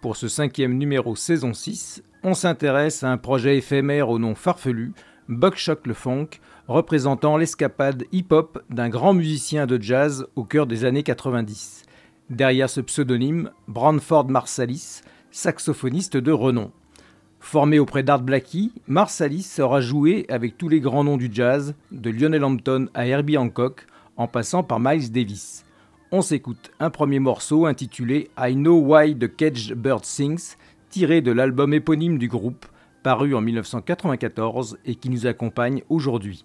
Pour ce cinquième numéro saison 6, on s'intéresse à un projet éphémère au nom farfelu, Buckshot le Funk, représentant l'escapade hip-hop d'un grand musicien de jazz au cœur des années 90. Derrière ce pseudonyme, Branford Marsalis, saxophoniste de renom. Formé auprès d'Art Blackie, Marsalis aura joué avec tous les grands noms du jazz, de Lionel Hampton à Herbie Hancock, en passant par Miles Davis on s'écoute un premier morceau intitulé I Know Why the Caged Bird Sings, tiré de l'album éponyme du groupe, paru en 1994 et qui nous accompagne aujourd'hui.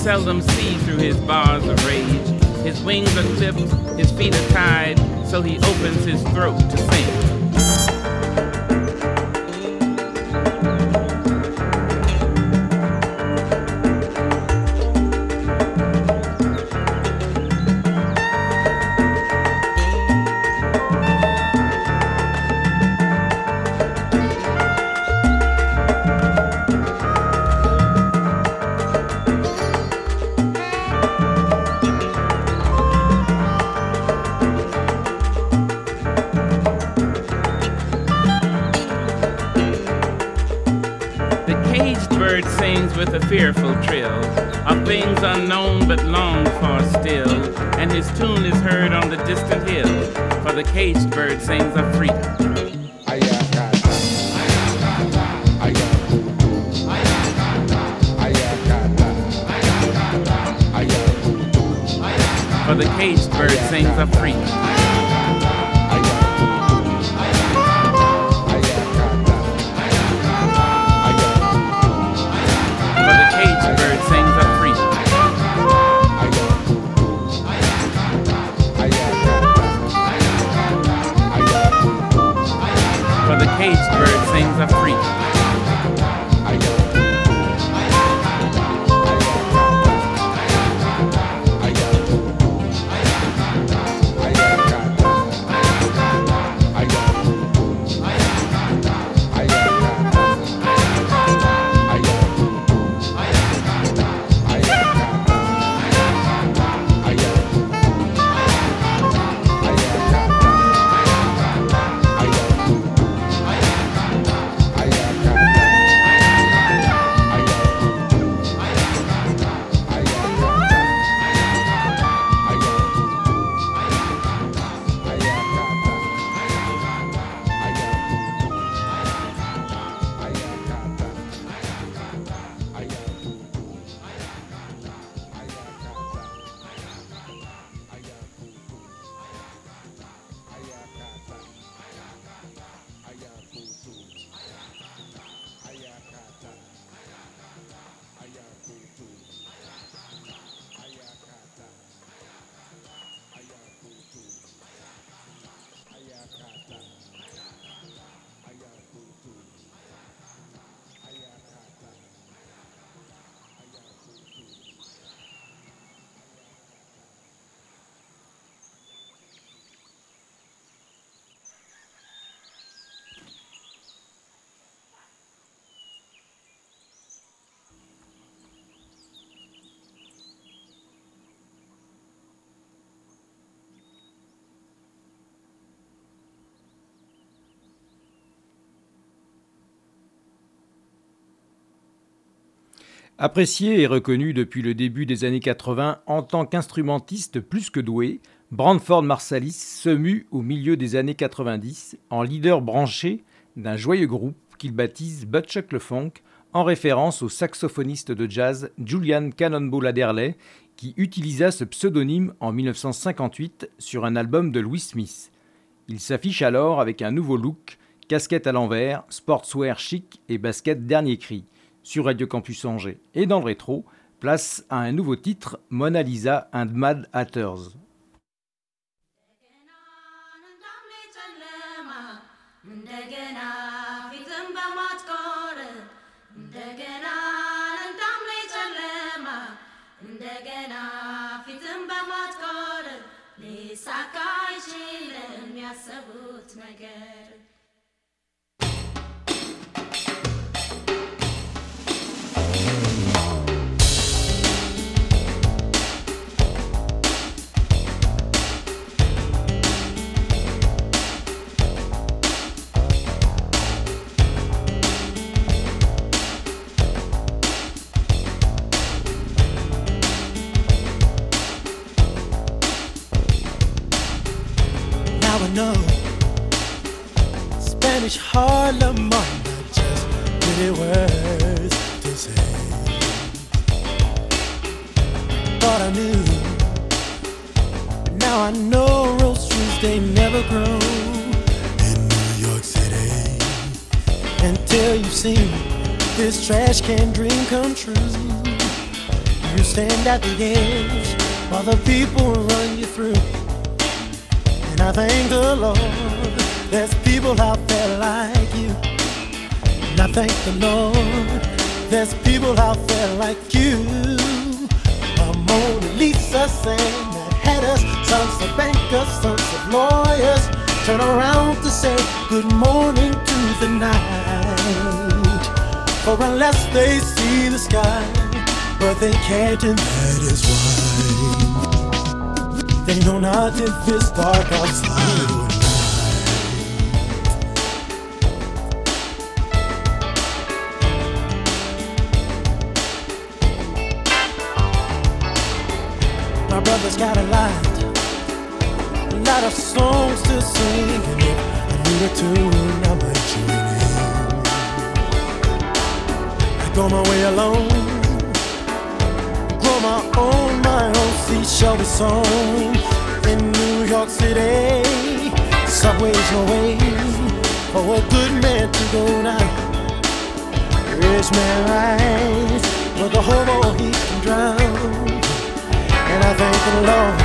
Seldom see through his bars of rage. His wings are clipped, his feet are tied, so he opens his throat to sing. Things unknown but longed for still, and his tune is heard on the distant hill, for the caged bird sings of freedom. For the caged bird sings of freedom. things I've preached. Apprécié et reconnu depuis le début des années 80 en tant qu'instrumentiste plus que doué, Brandford Marsalis se mue au milieu des années 90 en leader branché d'un joyeux groupe qu'il baptise Butchuck le Funk en référence au saxophoniste de jazz Julian Cannonball Adderley qui utilisa ce pseudonyme en 1958 sur un album de Louis Smith. Il s'affiche alors avec un nouveau look, casquette à l'envers, sportswear chic et basket dernier cri sur Radio Campus Angers. Et dans le rétro, place à un nouveau titre, Mona Lisa and Mad Hatters. Can dream come true, you stand at the edge while the people run you through. And I thank the Lord, there's people out there like you. And I thank the Lord, there's people out there like you. A Mona Lisa saying that had us, sons of bankers, sons of lawyers, turn around to say good morning to the night. For unless they see the sky, but they can't, and that is why. They know not if it's dark outside. My brother's got a lot, a lot of songs to sing, and if I need a tune, go my way alone, grow my own, my own seashell be sown in New York City. Subway's no way for a good man to go now. Rich man rise, but the hobo he can drown. And I thank the Lord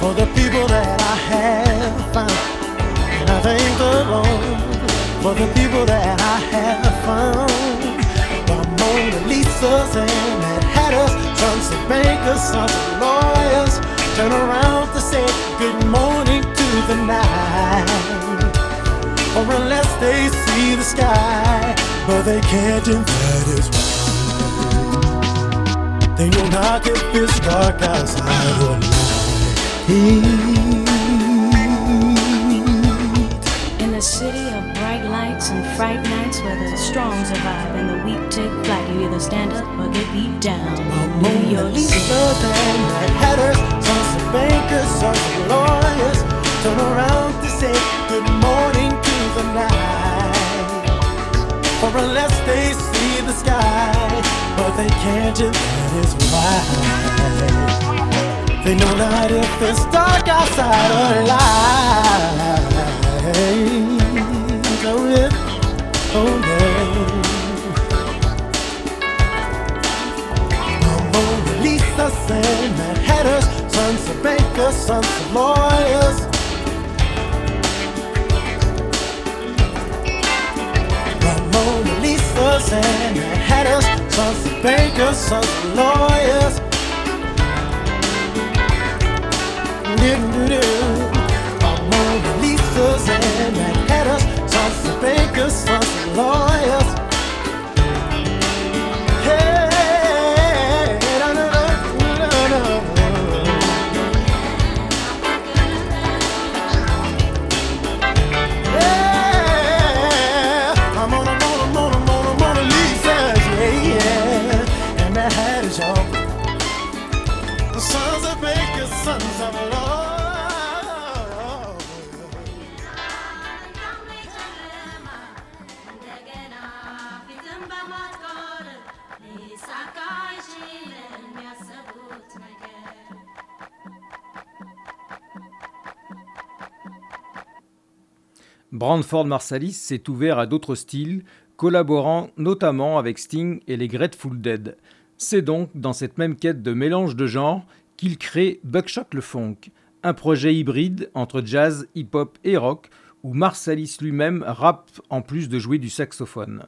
for the people that I have found. And I thank the Lord for the people that I have found. Mona Lisas and Mad Hatters, sons of bankers, sons of lawyers, turn around to say good morning to the night. Or unless they see the sky, but they can't, and that is why. They know not if it's dark outside or night. Lights and fright nights where the strong survive and the weak take flight, you either stand up or get beat down. City. and Mad Hatters, sons of bankers, sons of lawyers, turn around to say good morning to the night. For unless they see the sky, but they can't, and that is why. They know not if it's dark outside or light. Oh and Mad Hatters, sons of bankers, sons of lawyers. The Mona Lisas and Mad Hatters, sons of bankers, sons of lawyers. Mona Lisas and Mad Hatters, sons of bankers, sons of lawyers. Brandford Marsalis s'est ouvert à d'autres styles, collaborant notamment avec Sting et les Grateful Dead. C'est donc dans cette même quête de mélange de genres qu'il crée Buckshot le Funk, un projet hybride entre jazz, hip-hop et rock où Marsalis lui-même rappe en plus de jouer du saxophone.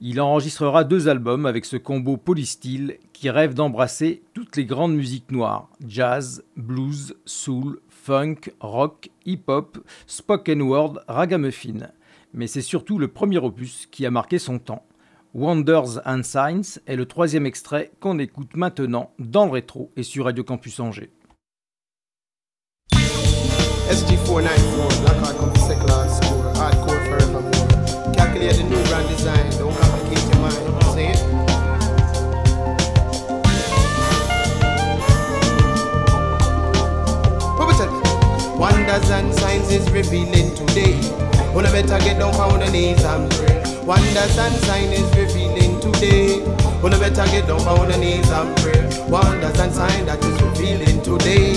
Il enregistrera deux albums avec ce combo polystyle qui rêve d'embrasser toutes les grandes musiques noires jazz, blues, soul, funk, rock, hip-hop, spoken word, ragamuffin. Mais c'est surtout le premier opus qui a marqué son temps. Wonders and Signs est le troisième extrait qu'on écoute maintenant dans le rétro et sur Radio Campus Angers. SG494, Black Art Company Secular School, hardcore forevermore. Calculate the new brand design, is revealing today. Wanna better get down on the knees and pray. Wonders and sign is revealing today. You better get down on the knees and pray. Wonders and sign that is revealing today.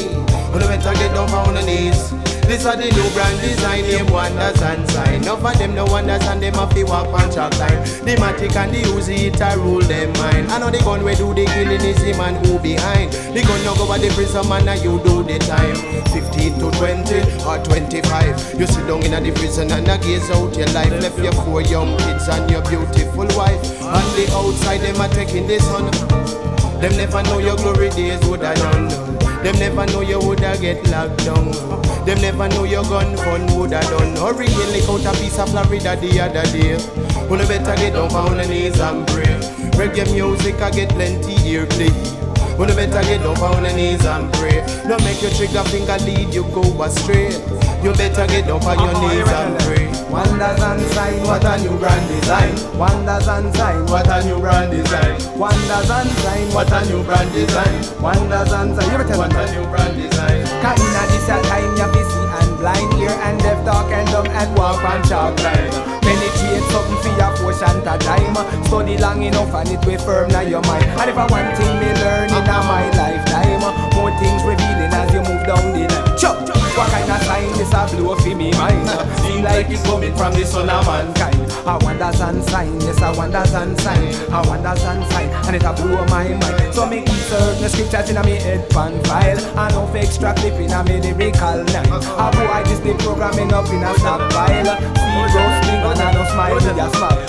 You better get down on the knees. This are the new brand design, name wonders and sign. Enough of them no wonders and them have to walk on track line. The matic and the Uzi it a rule them mind. I know the gun we do the killing is the man who behind. The gun no go over the prison man and you do the time. 15 to 20 or 25. You sit down in the prison and I gaze out your life. Left your four young kids and your beautiful wife. On the outside them are taking the sun. Them never know your glory days would have done. Them never know you woulda get locked down. Them never know your gun fun woulda done. Hurry, lick out a piece of Florida the other day. Wanna better get down on the knees and pray. Reggae music I get plenty earplay. Wanna better get down on the knees and pray. Don't make your trigger finger lead you go astray. You better get down on your knees and pray. Wonders and signs, What a new brand design. wonders and signs, What a new brand design. wonders and signs, What a new brand design. wonders and signs. What a new brand design. Cause this a time you fi see and blind Ear and deaf, talk and dumb and walk on chalk line Penetrate something for your portion to time Study long enough and it will firm now your mind. And if I one thing me learn in a my lifetime More things revealing as you move down the line. Chop! What kind of sign this a blow for me mind? Seem like it's coming from the son of mankind I wonders and sign, yes I wonders and sign I wonders and sign, and it a blow my mind. So me keep certain scriptures in me head pan file And no extra clip in me lyrical line. A boy this the programming up in a stockpile See roasting and I smile, me smile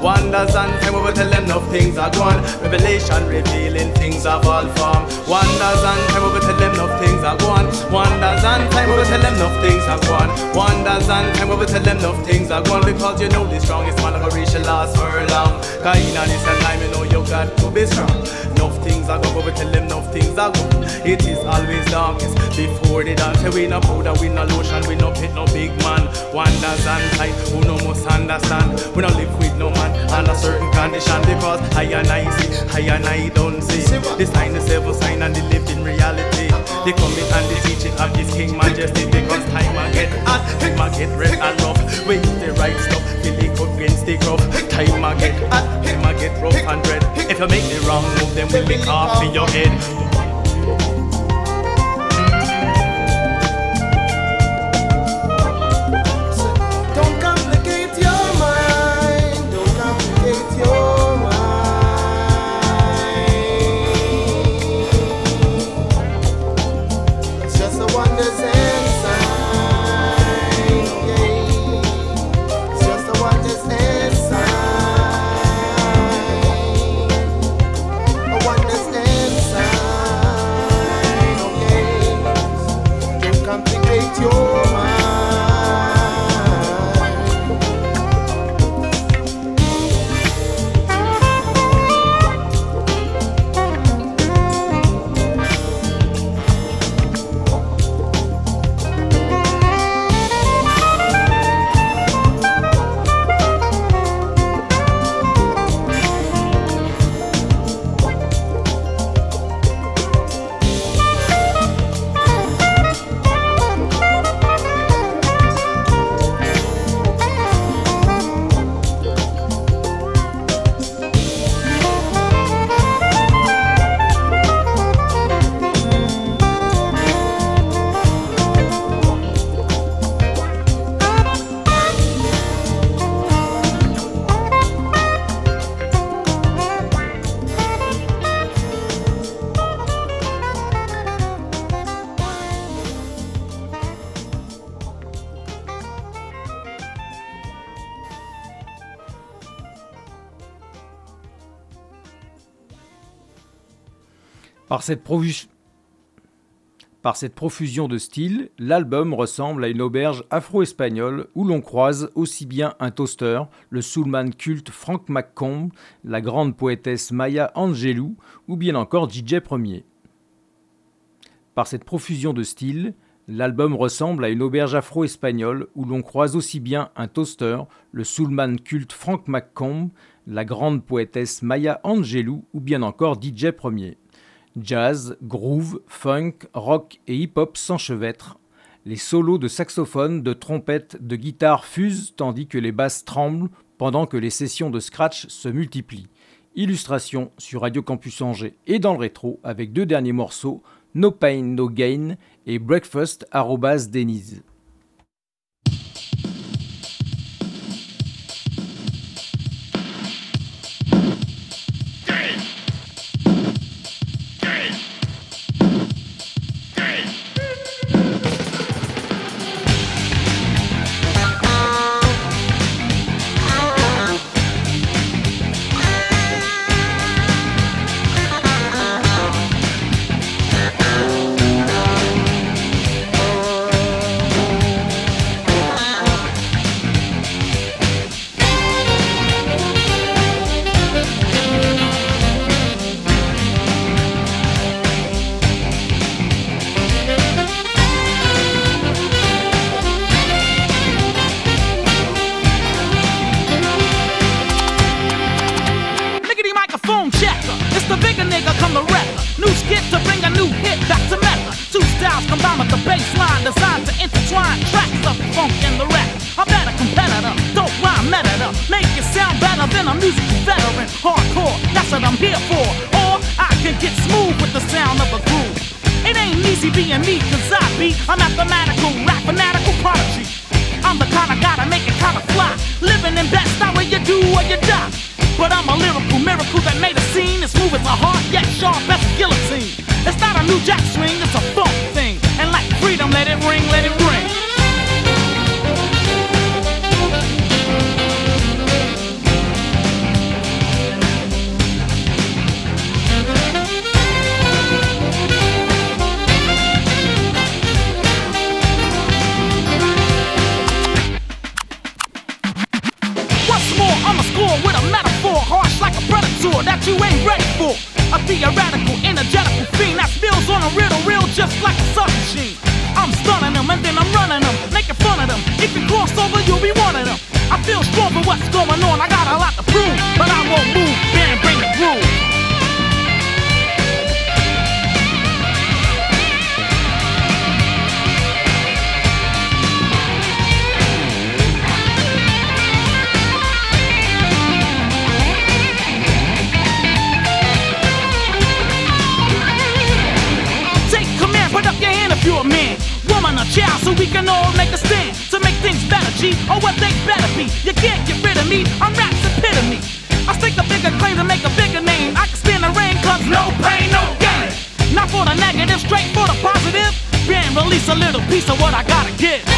Wonders and say we will tell them enough things are gone. Revelation revealing things of all form. Wonders and say we will tell them enough things are gone. Wonders and say we will tell them enough things are gone. Wonders and say we will tell them enough things are gone because you know the strongest man of a reach shall last for long. Cause in this time you know you got to be strong. Things I go, but we tell them enough things are gone. It is always darkest before the dawn. dance. We no powder, we no lotion, we no pit, no big man. Wonders and sight, who no must understand. We no live with no man under certain condition because I and I see, I and I don't see. This sign, the seven sign, and the living reality. The coming and the teaching of His King Majesty because time I get hot, time I get red and rough. We use the right stuff, feel it up against the rough. Time I get hot, time I get rough and red. If you make the wrong move, then we'll lick off in your head. Par cette, profusion de styles, l'album ressemble à une auberge afro-espagnole où l'on croise aussi bien un toaster, le soulman culte Frank McComb, la grande poétesse Maya Angelou ou bien encore DJ Premier. Par cette profusion de styles, l'album ressemble à une auberge afro-espagnole où l'on croise aussi bien un toaster, le soulman culte Frank McComb, la grande poétesse Maya Angelou ou bien encore DJ Premier. Jazz, groove, funk, rock et hip-hop s'enchevêtrent. Les solos de saxophone, de trompette, de guitare fusent tandis que les basses tremblent pendant que les sessions de scratch se multiplient. Illustration sur Radio Campus Angers et dans le rétro avec deux derniers morceaux, No Pain No Gain et Breakfast Denise. at least a little piece of what I gotta get.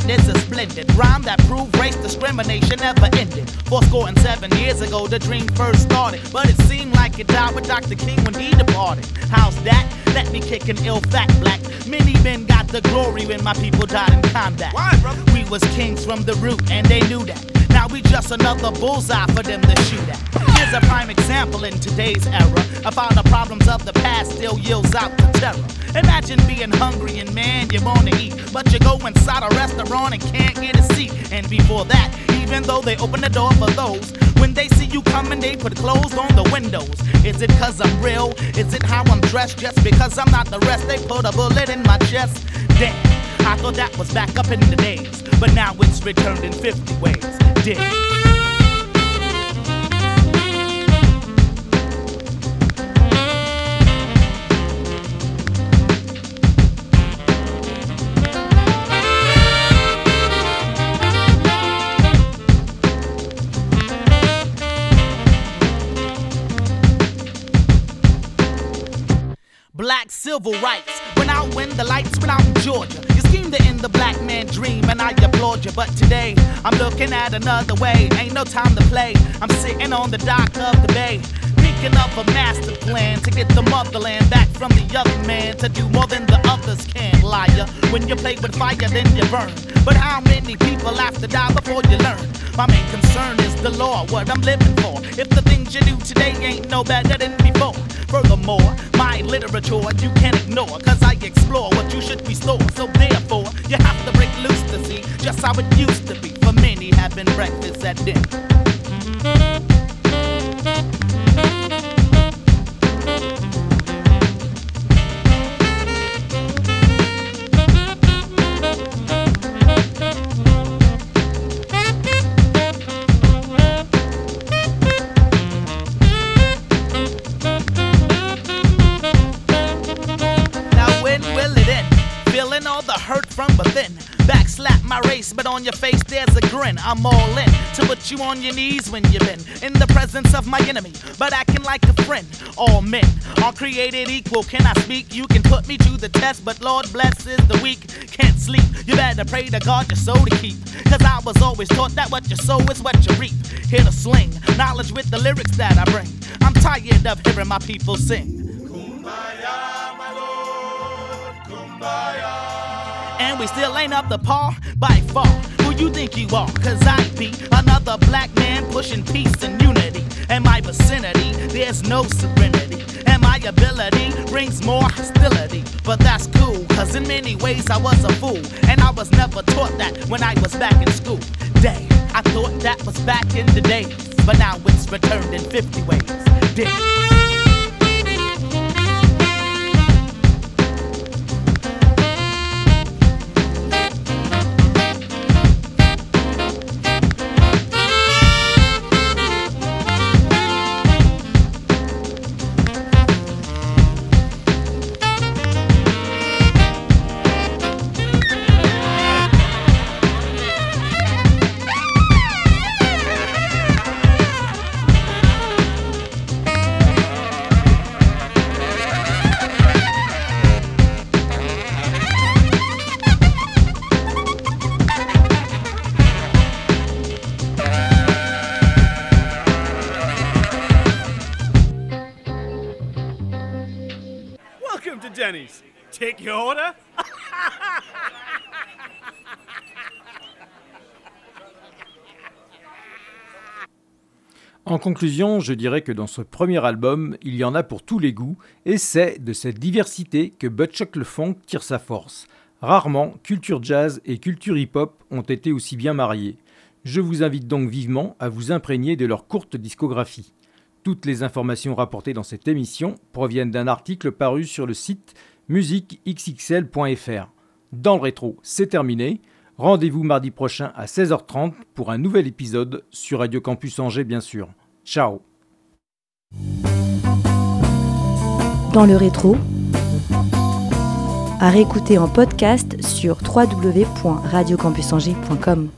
Dictation is a splendid rhyme that proved race discrimination never ended. Four score and seven years ago, the dream first started, but it seemed like it died with Dr. King when he departed. How's that? Let me kick an ill fact black. Many men got the glory when my people died in combat. Why, brother? We was kings from the root, and they knew that. Now we just another bullseye for them to shoot at. Here's a prime example in today's era of how the problems of the past still yields out the terror. Imagine being hungry and man, you wanna eat, but you go inside a restaurant and can't get a seat. And before that, even though they open the door for those, when they see you coming, they put clothes on the windows. Is it cause I'm real? Is it how I'm dressed? Just because I'm not the rest, they put a bullet in my chest. Damn, I thought that was back up in the days, but now it's returned in 50 ways. Dig. Black civil rights. When I win the lights, when I'm in Georgia. End the black man dream, and I applaud you. But today, I'm looking at another way. Ain't no time to play. I'm sitting on the dock of the bay. Of a master plan to get the motherland back from the other man to do more than the others can. Liar, when you play with fire, then you burn. But how many people have to die before you learn? My main concern is the law, what I'm living for. If the things you do today ain't no better than before. Furthermore, my literature you can't ignore, cause I explore what you should restore. So therefore, you have to break loose to see just how it used to be for many having breakfast at dinner. My race, but on your face there's a grin. I'm all in to put you on your knees when you've been in the presence of my enemy, but acting like a friend. All men are created equal. Can I speak? You can put me to the test, but Lord blesses the weak. Can't sleep. You better pray to God your soul to keep. Cause I was always taught that what you sow is what you reap. Here to sling knowledge with the lyrics that I bring. I'm tired of hearing my people sing. And we still ain't up to par by far. Who you think you are? Cause I be another black man pushing peace and unity. In my vicinity, there's no serenity. And my ability brings more hostility. But that's cool, cause in many ways I was a fool. And I was never taught that when I was back in school. Day, I thought that was back in the day. But now it's returned in 50 ways. Dig. En conclusion, je dirais que dans ce premier album, il y en a pour tous les goûts, et c'est de cette diversité que Butchuck le Funk tire sa force. Rarement, culture jazz et culture hip-hop ont été aussi bien mariées. Je vous invite donc vivement à vous imprégner de leur courte discographie. Toutes les informations rapportées dans cette émission proviennent d'un article paru sur le site musiquexxl.fr. Dans le rétro, c'est terminé. Rendez-vous mardi prochain à 16h30 pour un nouvel épisode sur Radio Campus Angers, bien sûr. Ciao Dans le rétro, à réécouter en podcast sur www.radiocampusangers.com.